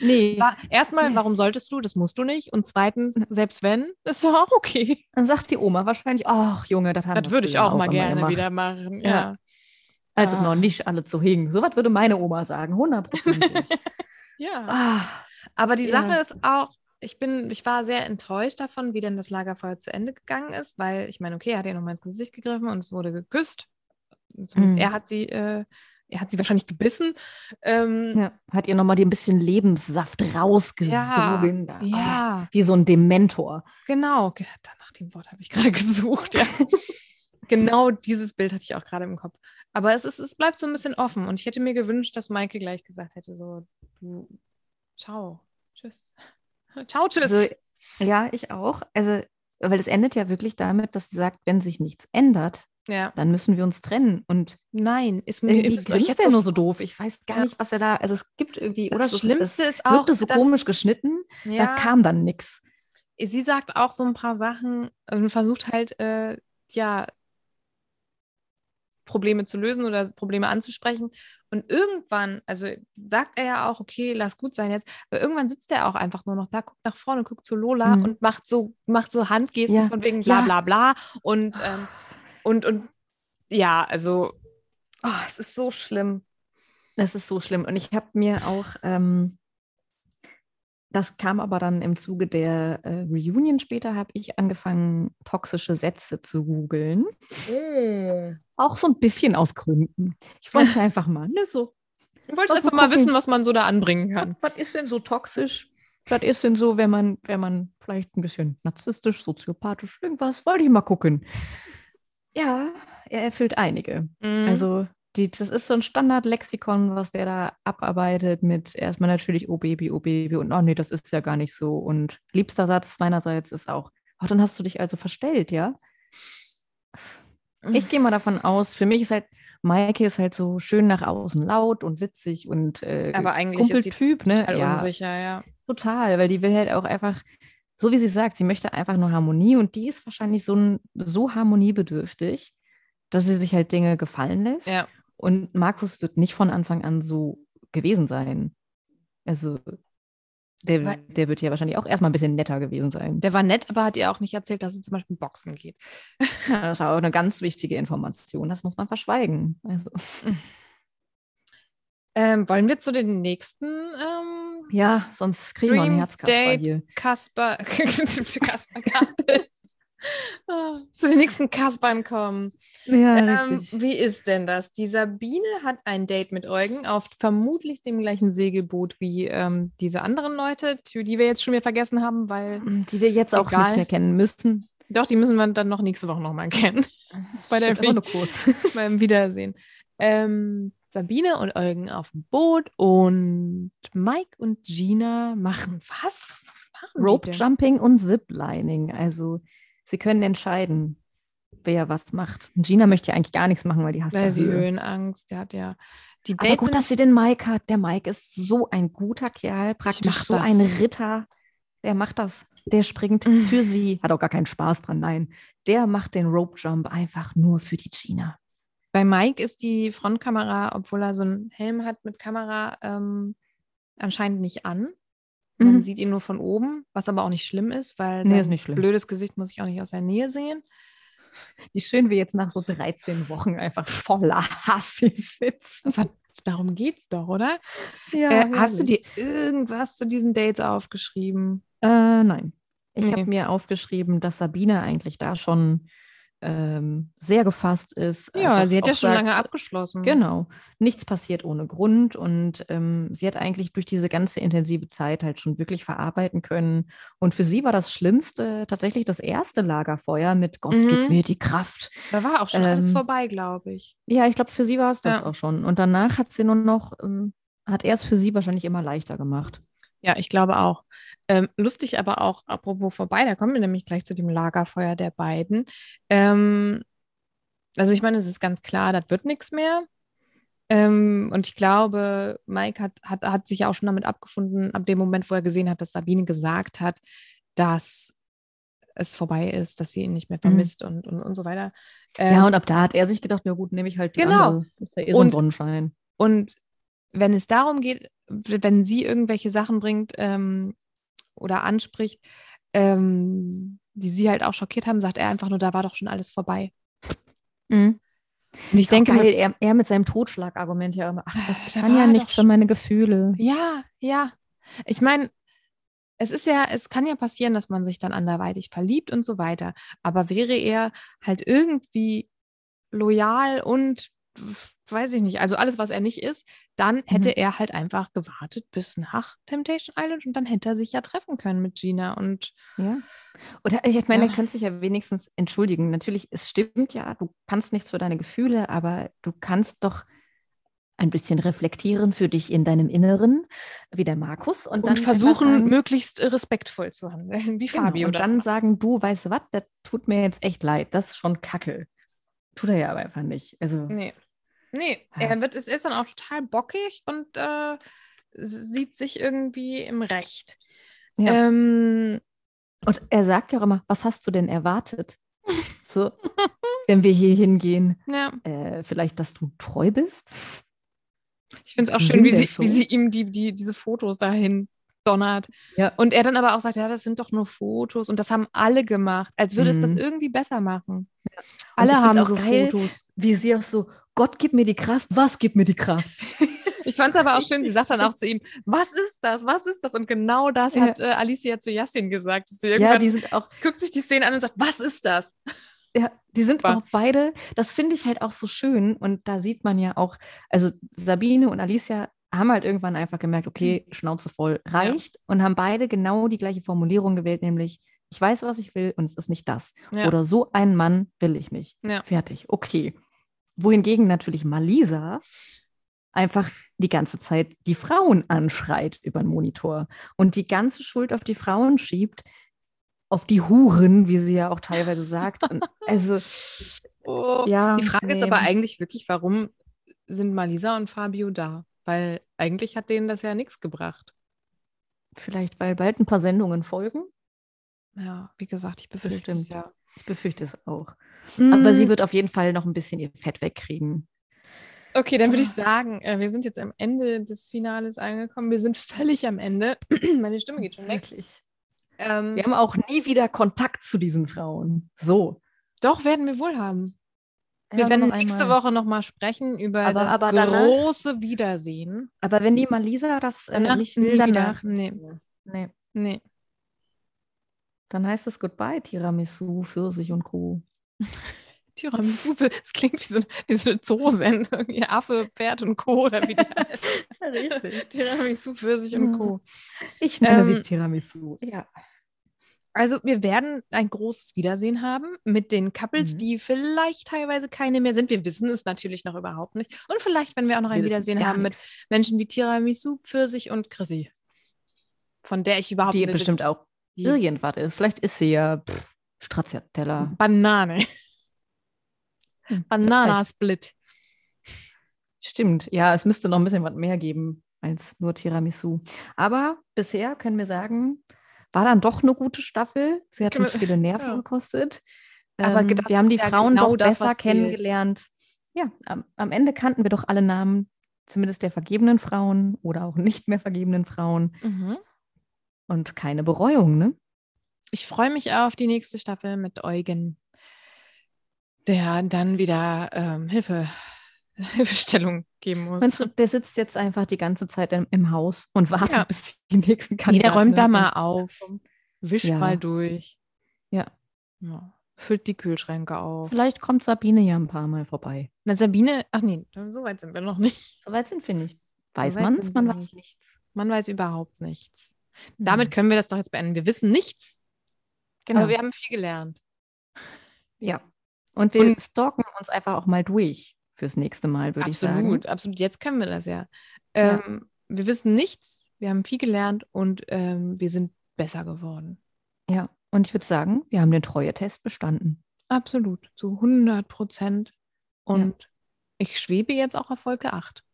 Speaker 2: Nee,
Speaker 1: War- Erstmal, warum solltest du? Das musst du nicht. Und zweitens, selbst wenn, ist doch auch okay.
Speaker 2: dann sagt die Oma wahrscheinlich, ach Junge, das haben
Speaker 1: Das würde ich
Speaker 2: früher
Speaker 1: auch mal gerne
Speaker 2: gemacht.
Speaker 1: wieder machen.
Speaker 2: Ja.
Speaker 1: Ja.
Speaker 2: Also
Speaker 1: Ah.
Speaker 2: noch nicht alle zu hingen. So was würde meine Oma sagen, hundertprozentig.
Speaker 1: ja.
Speaker 2: ah,
Speaker 1: Aber die
Speaker 2: Ja.
Speaker 1: Sache ist auch, ich bin, ich war sehr enttäuscht davon, wie denn das Lagerfeuer zu Ende gegangen ist, weil ich meine, okay, er hat ihr nochmal ins Gesicht gegriffen und es wurde geküsst. Zumindest
Speaker 2: Mhm.
Speaker 1: er hat sie, äh, er hat sie wahrscheinlich gebissen. Ähm,
Speaker 2: ja. Hat ihr nochmal ein bisschen Lebenssaft rausgesogen. da. Ah,
Speaker 1: ja,
Speaker 2: wie so ein Dementor.
Speaker 1: genau. Ge- Nach dem Wort habe ich gerade gesucht, ja. genau dieses Bild hatte ich auch gerade im Kopf. Aber es, ist, es bleibt so ein bisschen offen und ich hätte mir gewünscht, dass Maike gleich gesagt hätte, so, du, ciao, tschüss. Ciao, tschüss.
Speaker 2: Also, ja, ich auch. Also, weil es endet ja wirklich damit, dass sie sagt, wenn sich nichts ändert,
Speaker 1: ja.
Speaker 2: dann müssen wir uns trennen. Und
Speaker 1: Nein, ist mir
Speaker 2: irgendwie grinst er
Speaker 1: so
Speaker 2: nur so doof. Ich weiß gar
Speaker 1: Ja.
Speaker 2: nicht, was er da. Also es gibt irgendwie, oder
Speaker 1: Das Schlimmste
Speaker 2: es
Speaker 1: ist auch,
Speaker 2: wirkte so
Speaker 1: dass-
Speaker 2: komisch geschnitten.
Speaker 1: Ja,
Speaker 2: Da kam dann nichts.
Speaker 1: sie sagt auch so ein paar Sachen und versucht halt, äh, ja, Probleme zu lösen oder Probleme anzusprechen. Und irgendwann, also sagt er ja auch, okay, lass gut sein jetzt, aber irgendwann sitzt er auch einfach nur noch da, guckt nach vorne, guckt zu Lola
Speaker 2: Mhm.
Speaker 1: und macht so, macht so Handgesten
Speaker 2: Ja,
Speaker 1: von wegen bla bla bla. Und ähm, Und, und ja, also, oh, es ist so schlimm.
Speaker 2: Das ist so schlimm. Und ich habe mir auch, ähm, das kam aber dann im Zuge der äh, Reunion später, habe ich angefangen, toxische Sätze zu googeln.
Speaker 1: Mm.
Speaker 2: Auch so ein bisschen aus Gründen. Ich wollte einfach mal, ne, so.
Speaker 1: Ich wollte einfach mal
Speaker 2: gucken.
Speaker 1: wissen, was man so da anbringen kann.
Speaker 2: Was ist denn so toxisch? Was ist denn so, wenn man, wenn man vielleicht ein bisschen narzisstisch, soziopathisch, irgendwas, wollte ich mal gucken. Ja, er erfüllt einige.
Speaker 1: Mhm.
Speaker 2: Also die, das ist so ein Standardlexikon, was der da abarbeitet mit erstmal natürlich, oh Baby, oh Baby und oh nee, das ist ja gar nicht so. Und liebster Satz meinerseits ist auch, oh, dann hast du dich also verstellt, ja? Ich gehe mal davon aus, für mich ist halt, Maike ist halt so schön nach außen laut und witzig und äh,
Speaker 1: Aber eigentlich ist die
Speaker 2: Kumpeltyp, ne?
Speaker 1: total
Speaker 2: Ja,
Speaker 1: unsicher, ja.
Speaker 2: total, weil die will halt auch einfach, so wie sie sagt, sie möchte einfach nur Harmonie und die ist wahrscheinlich so, ein, so harmoniebedürftig, dass sie sich halt Dinge gefallen lässt.
Speaker 1: Ja.
Speaker 2: Und Markus wird nicht von Anfang an so gewesen sein. Also, der, der wird ja wahrscheinlich auch erstmal ein bisschen netter gewesen sein.
Speaker 1: Der war nett, aber hat ihr auch nicht erzählt, dass er zum Beispiel Boxen geht.
Speaker 2: Ja, das ist auch eine ganz wichtige Information. Das muss man verschweigen. Also,
Speaker 1: Ähm, wollen wir zu den nächsten ähm,
Speaker 2: ja, sonst kriegen wir einen Herzkasper
Speaker 1: Date.
Speaker 2: hier.
Speaker 1: Kasper, Kasper Gabel. Ah, zu den nächsten Kaspern kommen.
Speaker 2: Ja,
Speaker 1: Ähm, wie ist denn das? Die Sabine hat ein Date mit Eugen auf vermutlich dem gleichen Segelboot wie ähm, diese anderen Leute, die wir jetzt schon wieder vergessen haben, weil
Speaker 2: Die wir jetzt auch
Speaker 1: egal.
Speaker 2: nicht mehr kennen müssen.
Speaker 1: doch, die müssen wir dann noch nächste Woche nochmal kennen. Bei der
Speaker 2: Stimmt, aber nur kurz.
Speaker 1: beim Wiedersehen. Ähm, Sabine und Eugen auf dem Boot und Mike und Gina machen was? machen
Speaker 2: Rope? Jumping und Ziplining. Also sie können entscheiden, wer was macht. Und Gina möchte ja eigentlich gar nichts machen, weil die hasst
Speaker 1: Weil
Speaker 2: ja
Speaker 1: sie
Speaker 2: Höhe.
Speaker 1: Höhenangst, der hat ja die
Speaker 2: Aber
Speaker 1: Dates
Speaker 2: gut,
Speaker 1: sind-
Speaker 2: dass sie den Mike hat. Der Mike ist so ein guter Kerl, praktisch so
Speaker 1: das.
Speaker 2: ein Ritter. Der macht das. Der springt
Speaker 1: Mhm.
Speaker 2: für sie. Hat auch gar keinen Spaß dran, nein. Der macht den Rope Jump einfach nur für die Gina.
Speaker 1: Bei Mike ist die Frontkamera, obwohl er so einen Helm hat mit Kamera, ähm, anscheinend nicht an. Man
Speaker 2: Mhm.
Speaker 1: sieht ihn nur von oben, was aber auch nicht schlimm ist, weil
Speaker 2: Nee,
Speaker 1: sein
Speaker 2: ist nicht schlimm.
Speaker 1: blödes Gesicht muss ich auch nicht aus der Nähe sehen.
Speaker 2: Wie schön wir jetzt nach so 13 Wochen einfach voller Hass hier sitzen.
Speaker 1: Was, darum geht's doch, oder?
Speaker 2: Ja,
Speaker 1: äh, hast du dir irgendwas zu diesen Dates aufgeschrieben?
Speaker 2: Äh, nein. Ich
Speaker 1: Nee.
Speaker 2: habe mir aufgeschrieben, dass Sabine eigentlich da schon ähm, sehr gefasst ist.
Speaker 1: Ja, sie hat ja schon lange
Speaker 2: sagt,
Speaker 1: abgeschlossen.
Speaker 2: Genau. Nichts passiert ohne Grund und ähm, sie hat eigentlich durch diese ganze intensive Zeit halt schon wirklich verarbeiten können. Und für sie war das Schlimmste tatsächlich das erste Lagerfeuer mit Gott,
Speaker 1: Mhm.
Speaker 2: gib mir die Kraft.
Speaker 1: Da war auch schon alles
Speaker 2: Ähm,
Speaker 1: vorbei, glaube ich.
Speaker 2: Ja, ich glaube, für sie war es das
Speaker 1: Ja.
Speaker 2: auch schon. Und danach hat sie nur noch, ähm, hat er es für sie wahrscheinlich immer leichter gemacht.
Speaker 1: Ja, ich glaube auch. Ähm, lustig aber auch, apropos vorbei, da kommen wir nämlich gleich zu dem Lagerfeuer der beiden. Ähm, also ich meine, es ist ganz klar, das wird nichts mehr. Ähm, und ich glaube, Mike hat, hat, hat sich ja auch schon damit abgefunden, ab dem Moment, wo er gesehen hat, dass Sabine gesagt hat, dass es vorbei ist, dass sie ihn nicht mehr vermisst und, und, und so weiter.
Speaker 2: ja,
Speaker 1: Ähm,
Speaker 2: und ab da hat er sich gedacht, ja gut, nehme ich halt die
Speaker 1: Genau.
Speaker 2: andere. Das ist ja eh so ein
Speaker 1: Und-
Speaker 2: Sonnenschein.
Speaker 1: Und wenn es darum geht, wenn sie irgendwelche Sachen bringt ähm, oder anspricht, ähm, die sie halt auch schockiert haben, sagt er einfach nur, da war doch schon alles vorbei.
Speaker 2: Mhm.
Speaker 1: Und ich
Speaker 2: Ist
Speaker 1: denke,
Speaker 2: geil, er, er mit seinem Totschlagargument ja immer, ach, das, kann ja nichts für meine Gefühle.
Speaker 1: ja, ja. Ich meine, es ist ja, es kann ja passieren, dass man sich dann anderweitig verliebt und so weiter. Aber wäre er halt irgendwie loyal und weiß ich nicht, also alles, was er nicht ist, dann hätte
Speaker 2: Mhm.
Speaker 1: er halt einfach gewartet bis nach Temptation Island und dann hätte er sich ja treffen können mit Gina. Und
Speaker 2: Ja. Oder ich meine,
Speaker 1: Ja.
Speaker 2: er könnte sich ja wenigstens entschuldigen. Natürlich, es stimmt ja, du kannst nichts für deine Gefühle, aber du kannst doch ein bisschen reflektieren für dich in deinem Inneren, wie der Markus. Und, dann
Speaker 1: und versuchen,
Speaker 2: sagen,
Speaker 1: möglichst respektvoll zu handeln, wie
Speaker 2: genau,
Speaker 1: Fabio
Speaker 2: und dann
Speaker 1: macht.
Speaker 2: sagen, du, weißt du was, das tut mir jetzt echt leid, das ist schon Kacke. Tut er ja aber einfach nicht. Also,
Speaker 1: Nee. Nee,
Speaker 2: Ja.
Speaker 1: er wird, es ist dann auch total bockig und äh, sieht sich irgendwie im Recht.
Speaker 2: Ja.
Speaker 1: Ähm,
Speaker 2: und er sagt ja auch immer, was hast du denn erwartet? So, wenn wir hier hingehen,
Speaker 1: ja,
Speaker 2: äh, vielleicht, dass du treu bist?
Speaker 1: ich finde es auch schön, wie sie, wie sie ihm die, die, diese Fotos dahin donnert.
Speaker 2: Ja.
Speaker 1: Und er dann aber auch sagt, ja, das sind doch nur Fotos und das haben alle gemacht, als würde es das
Speaker 2: Mhm.
Speaker 1: irgendwie besser machen.
Speaker 2: Und
Speaker 1: Alle haben so
Speaker 2: geil,
Speaker 1: Fotos.
Speaker 2: Wie sie auch so, Gott gib mir die Kraft, was gibt mir die Kraft?
Speaker 1: Ich fand es aber auch schön, sie sagt dann auch zu ihm, was ist das, was ist das? Und genau das
Speaker 2: Ja.
Speaker 1: hat äh, Alicia zu Yassin gesagt.
Speaker 2: Ja, die sind auch,
Speaker 1: guckt sich die Szene an und sagt, was ist das?
Speaker 2: ja, die sind
Speaker 1: Super.
Speaker 2: auch beide, das finde ich halt auch so schön. Und da sieht man ja auch, also Sabine und Alicia haben halt irgendwann einfach gemerkt, okay, Schnauze voll reicht und haben beide genau die gleiche Formulierung gewählt, nämlich ich weiß, was ich will und es ist nicht das.
Speaker 1: Ja.
Speaker 2: Oder so einen Mann will ich nicht.
Speaker 1: Ja.
Speaker 2: Fertig. Okay. Wohingegen natürlich Malisa einfach die ganze Zeit die Frauen anschreit über den Monitor und die ganze Schuld auf die Frauen schiebt, auf die Huren, wie sie ja auch teilweise sagt. Also,
Speaker 1: Oh.
Speaker 2: ja.
Speaker 1: Die Frage ist
Speaker 2: nee.
Speaker 1: aber eigentlich wirklich, warum sind Malisa und Fabio da? Weil eigentlich hat denen das ja nichts gebracht.
Speaker 2: Vielleicht, weil bald ein paar Sendungen folgen.
Speaker 1: Ja, wie gesagt, ich befürchte es
Speaker 2: Bestimmt.
Speaker 1: ja.
Speaker 2: Ich befürchte es auch. Aber
Speaker 1: Mm,
Speaker 2: sie wird auf jeden Fall noch ein bisschen ihr Fett wegkriegen.
Speaker 1: Okay, dann würde ich
Speaker 2: Ah.
Speaker 1: sagen, äh, wir sind jetzt am Ende des Finales angekommen. Wir sind völlig am Ende. Meine Stimme geht schon weg.
Speaker 2: Wirklich.
Speaker 1: Ähm,
Speaker 2: Wir haben auch nie wieder Kontakt zu diesen Frauen. So.
Speaker 1: Doch, werden wir wohl haben. Wir
Speaker 2: Ja,
Speaker 1: werden nächste
Speaker 2: einmal.
Speaker 1: Woche nochmal sprechen über
Speaker 2: Aber-
Speaker 1: das
Speaker 2: aber danach-
Speaker 1: große Wiedersehen.
Speaker 2: Aber wenn die Malisa das äh,
Speaker 1: Danach
Speaker 2: nicht will,
Speaker 1: wieder.
Speaker 2: danach.
Speaker 1: Nee,
Speaker 2: Nee.
Speaker 1: nee.
Speaker 2: Dann heißt es Goodbye, Tiramisu, Pfirsich und Co.
Speaker 1: Tiramisu, das klingt wie so, wie so eine Zoosendung. Ihr Affe, Pferd und Co. Oder wie die.
Speaker 2: Richtig.
Speaker 1: Tiramisu, Pfirsich und. Co.
Speaker 2: Ich nenne sie
Speaker 1: Ähm,
Speaker 2: Tiramisu. Ja.
Speaker 1: Also wir werden ein großes Wiedersehen haben mit den Couples,
Speaker 2: Mhm.
Speaker 1: die vielleicht teilweise keine mehr sind. Wir wissen es natürlich noch überhaupt nicht. Und vielleicht, wenn wir auch noch ein
Speaker 2: Wir wissen
Speaker 1: Wiedersehen haben mit
Speaker 2: nichts.
Speaker 1: Menschen wie Tiramisu, Pfirsich und Chrissy. Von der ich überhaupt
Speaker 2: Die
Speaker 1: nicht-
Speaker 2: bestimmt auch
Speaker 1: die
Speaker 2: irgendwas ist. Vielleicht ist sie ja pff, Stracciatella.
Speaker 1: Banane.
Speaker 2: Hm,
Speaker 1: Bananasplit.
Speaker 2: Stimmt. Ja, es müsste noch ein bisschen was mehr geben als nur Tiramisu. Aber bisher können wir sagen, war dann doch eine gute Staffel. Sie hat uns
Speaker 1: wir-
Speaker 2: viele Nerven
Speaker 1: ja.
Speaker 2: gekostet.
Speaker 1: Aber
Speaker 2: Ähm, wir haben die
Speaker 1: ja
Speaker 2: Frauen
Speaker 1: genau
Speaker 2: doch
Speaker 1: das,
Speaker 2: besser kennengelernt. Ja, am, am Ende kannten wir doch alle Namen, zumindest der vergebenen Frauen oder auch nicht mehr vergebenen Frauen.
Speaker 1: Mhm.
Speaker 2: Und keine Bereuung, ne?
Speaker 1: Ich freue mich auf die nächste Staffel mit Eugen, der dann wieder ähm, Hilfe, Hilfestellung geben muss.
Speaker 2: Meinst du, der sitzt jetzt einfach die ganze Zeit im, im Haus und wartet,
Speaker 1: Ja.
Speaker 2: bis die nächsten
Speaker 1: Nee,
Speaker 2: Kandidaten
Speaker 1: der räumt da mal auf, wischt
Speaker 2: Ja.
Speaker 1: mal durch.
Speaker 2: Ja.
Speaker 1: ja. Füllt die Kühlschränke auf.
Speaker 2: Vielleicht kommt Sabine ja ein paar Mal vorbei.
Speaker 1: Na, Sabine, ach nee, so weit sind wir noch nicht.
Speaker 2: Soweit sind wir nicht. Weiß
Speaker 1: weit
Speaker 2: man es, man weiß
Speaker 1: nicht.
Speaker 2: nichts.
Speaker 1: Man weiß überhaupt nichts. Damit
Speaker 2: Mhm.
Speaker 1: können wir das doch jetzt beenden. Wir wissen nichts,
Speaker 2: genau.
Speaker 1: aber wir haben viel gelernt.
Speaker 2: ja. Und wir
Speaker 1: Und-
Speaker 2: stalken uns einfach auch mal durch fürs nächste Mal, würde ich sagen.
Speaker 1: Absolut, absolut. Jetzt können wir das ja.
Speaker 2: Ja.
Speaker 1: Ähm, Wir wissen nichts, wir haben viel gelernt und ähm, wir sind besser geworden.
Speaker 2: Ja. Und ich würde sagen, wir haben den Treue-Test bestanden.
Speaker 1: Absolut, zu 100 Prozent. Und ich schwebe jetzt auch auf Folge 8.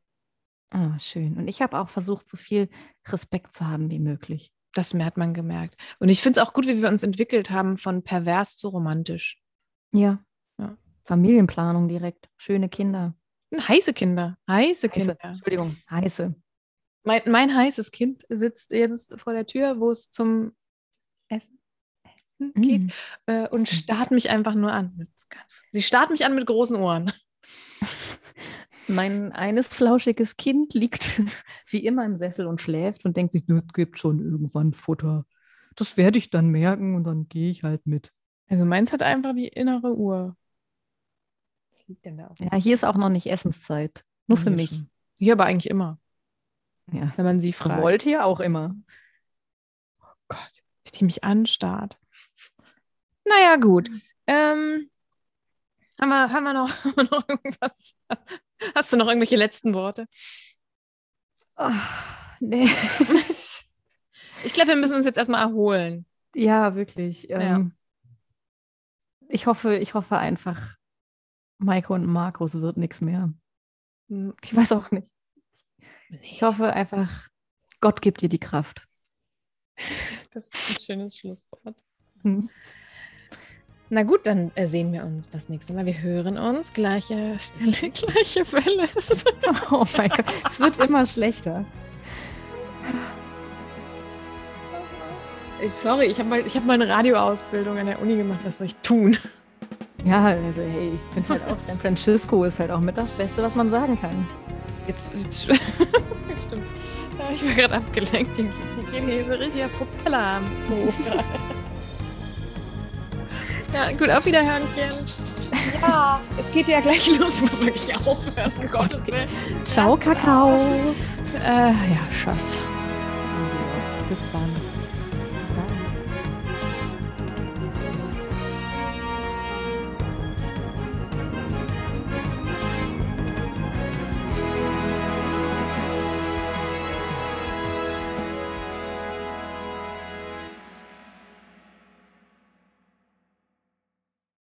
Speaker 2: Ah, schön. Und ich habe auch versucht, so viel Respekt zu haben wie möglich.
Speaker 1: Das hat man gemerkt. Und ich finde es auch gut, wie wir uns entwickelt haben von pervers zu romantisch.
Speaker 2: Ja.
Speaker 1: Ja.
Speaker 2: Familienplanung direkt. Schöne Kinder.
Speaker 1: Heiße Kinder, heiße
Speaker 2: Heiße,
Speaker 1: Kinder.
Speaker 2: Entschuldigung, heiße.
Speaker 1: Mein, mein heißes Kind sitzt jetzt vor der Tür, wo es zum Essen, Essen geht
Speaker 2: Mm.
Speaker 1: äh, und starrt mich einfach nur an. Sie starrt mich an mit großen Ohren.
Speaker 2: Mein eines flauschiges Kind liegt wie immer im Sessel und schläft und denkt sich, das gibt schon irgendwann Futter. Das werde ich dann merken und dann gehe ich halt mit.
Speaker 1: Also meins hat einfach die innere Uhr. Was liegt denn da auf?
Speaker 2: Ja, hier ist auch noch nicht Essenszeit. Nur für
Speaker 1: Hier
Speaker 2: mich.
Speaker 1: schon. Hier aber eigentlich immer,
Speaker 2: Ja.
Speaker 1: wenn man sie fragt.
Speaker 2: Wollt ihr auch immer.
Speaker 1: Gott, wie die mich anstarrt. Naja, gut. Ähm, haben, wir, haben, wir noch, haben wir noch irgendwas? Hast du noch irgendwelche letzten Worte?
Speaker 2: Ach, nee.
Speaker 1: Ich glaube, wir müssen uns jetzt erstmal erholen.
Speaker 2: ja, wirklich.
Speaker 1: Ja.
Speaker 2: Ähm, Ich hoffe, ich hoffe einfach, Maike und Markus wird nichts mehr. Ich weiß auch nicht. Ich hoffe einfach, Gott gibt dir die Kraft.
Speaker 1: Das ist ein schönes Schlusswort.
Speaker 2: Hm.
Speaker 1: Na gut, dann äh, sehen wir uns das nächste Mal. Wir hören uns. Gleiche Stelle, gleiche Welle.
Speaker 2: Oh mein Gott, es wird immer schlechter.
Speaker 1: Sorry, ich habe mal, hab mal eine Radioausbildung an der Uni gemacht. Was soll ich tun?
Speaker 2: Ja, also hey, ich finde halt auch, San Francisco ist halt auch mit das Beste, was man sagen kann.
Speaker 1: Jetzt, jetzt stimmt. Ja, ich war gerade abgelenkt. Ich kriege hier so richtiger Propeller am Hof Ja, gut, auf Wiederhörnchen. Ja, es geht ja gleich los. Ich muss wirklich aufhören, um Gottes Willen.
Speaker 2: Ciao, Kakao.
Speaker 1: Äh, ja, Schatz.
Speaker 2: Bis dann.